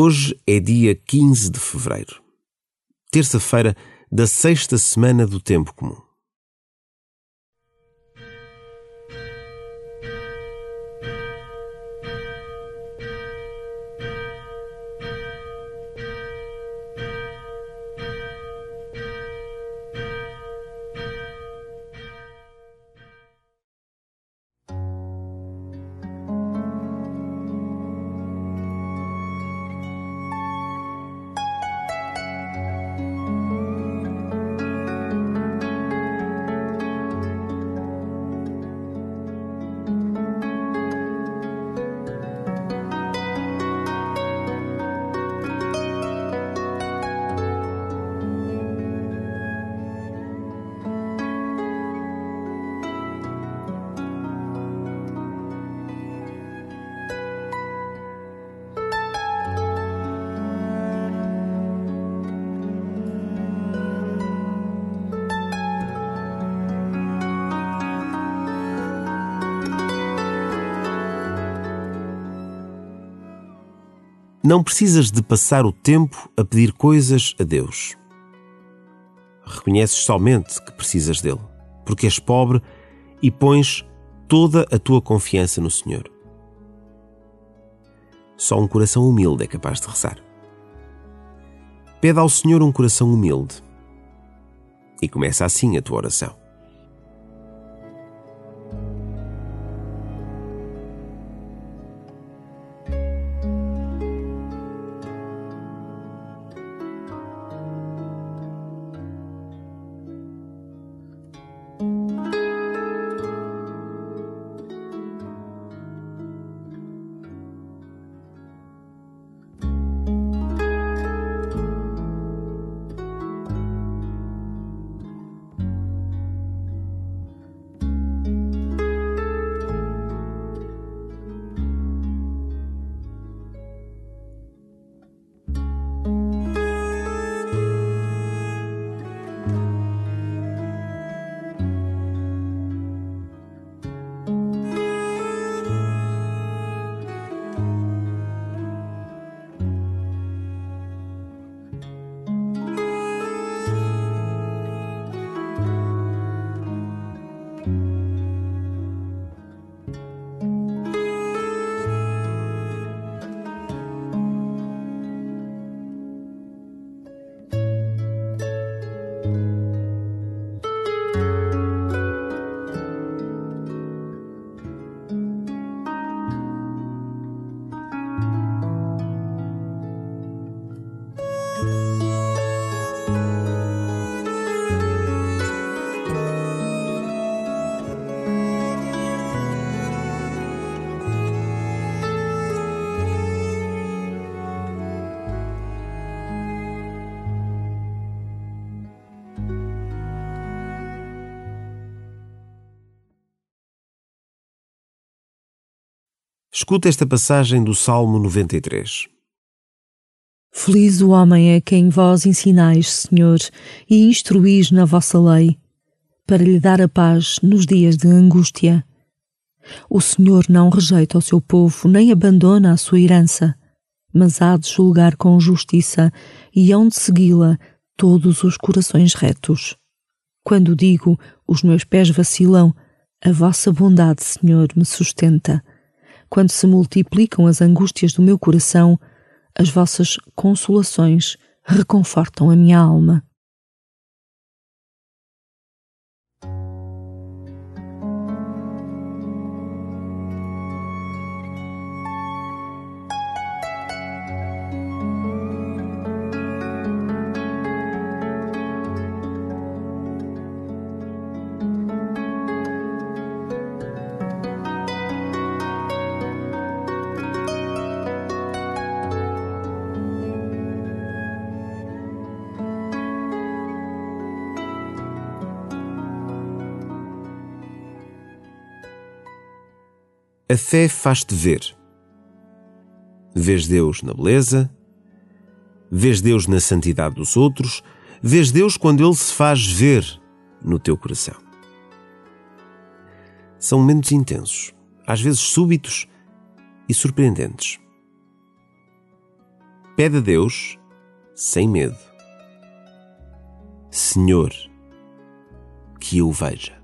Hoje é dia 15 de fevereiro, terça-feira da sexta semana do Tempo Comum. Não precisas de passar o tempo a pedir coisas a Deus. Reconheces somente que precisas dele, porque és pobre e pões toda a tua confiança no Senhor. Só um coração humilde é capaz de rezar. Pede ao Senhor um coração humilde e começa assim a tua oração. Escuta esta passagem do Salmo 93. Feliz o homem a quem vós ensinais, Senhor, e instruís na vossa lei, para lhe dar a paz nos dias de angústia. O Senhor não rejeita o seu povo, nem abandona a sua herança, mas há de julgar com justiça e hão de segui-la todos os corações retos. Quando digo, os meus pés vacilam, a vossa bondade, Senhor, me sustenta quando se multiplicam as angústias do meu coração, as vossas consolações reconfortam a minha alma. A fé faz-te ver. Vês Deus na beleza, vês Deus na santidade dos outros, vês Deus quando Ele se faz ver no teu coração. São momentos intensos, às vezes súbitos e surpreendentes. Pede a Deus sem medo. Senhor, que eu veja.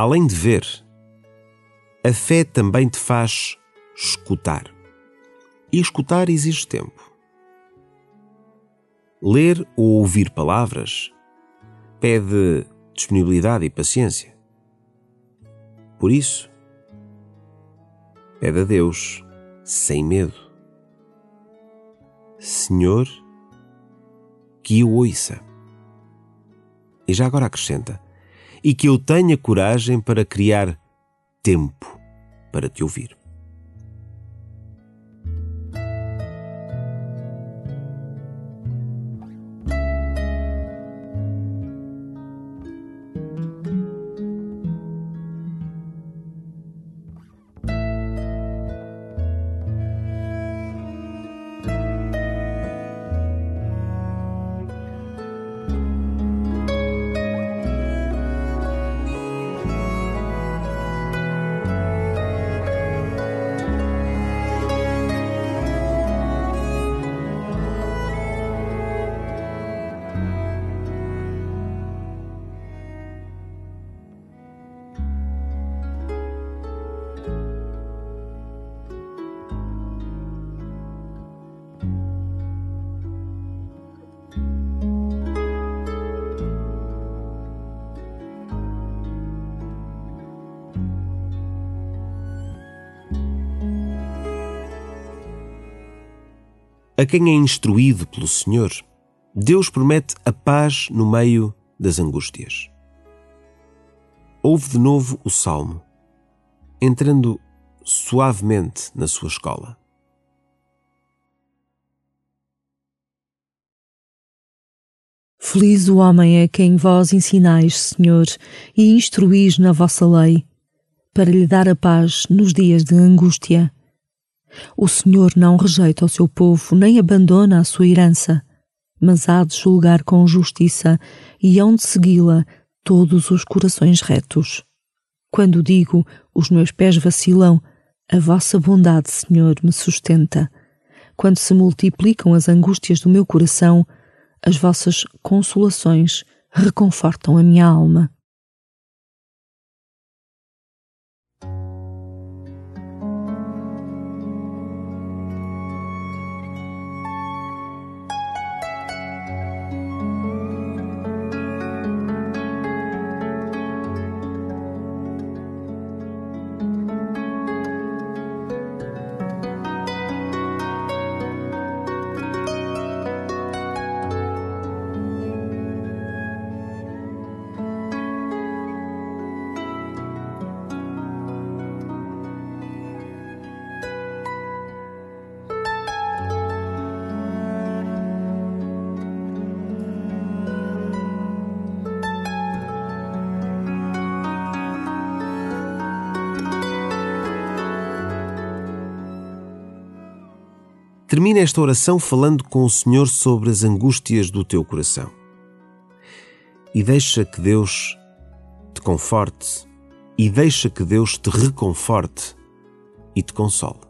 Além de ver, a fé também te faz escutar. E escutar exige tempo. Ler ou ouvir palavras pede disponibilidade e paciência. Por isso, pede a Deus sem medo. Senhor, que eu ouça. E já agora acrescenta e que eu tenha coragem para criar tempo para te ouvir. A quem é instruído pelo Senhor, Deus promete a paz no meio das angústias. Ouve de novo o salmo, entrando suavemente na sua escola. Feliz o homem a quem vós ensinais, Senhor, e instruís na vossa lei, para lhe dar a paz nos dias de angústia o Senhor não rejeita o seu povo, nem abandona a sua herança, mas há de julgar com justiça e hão de segui-la todos os corações retos. Quando digo, os meus pés vacilam, a vossa bondade, Senhor, me sustenta. Quando se multiplicam as angústias do meu coração, as vossas consolações reconfortam a minha alma. Termina esta oração falando com o Senhor sobre as angústias do teu coração. E deixa que Deus te conforte, e deixa que Deus te reconforte e te console.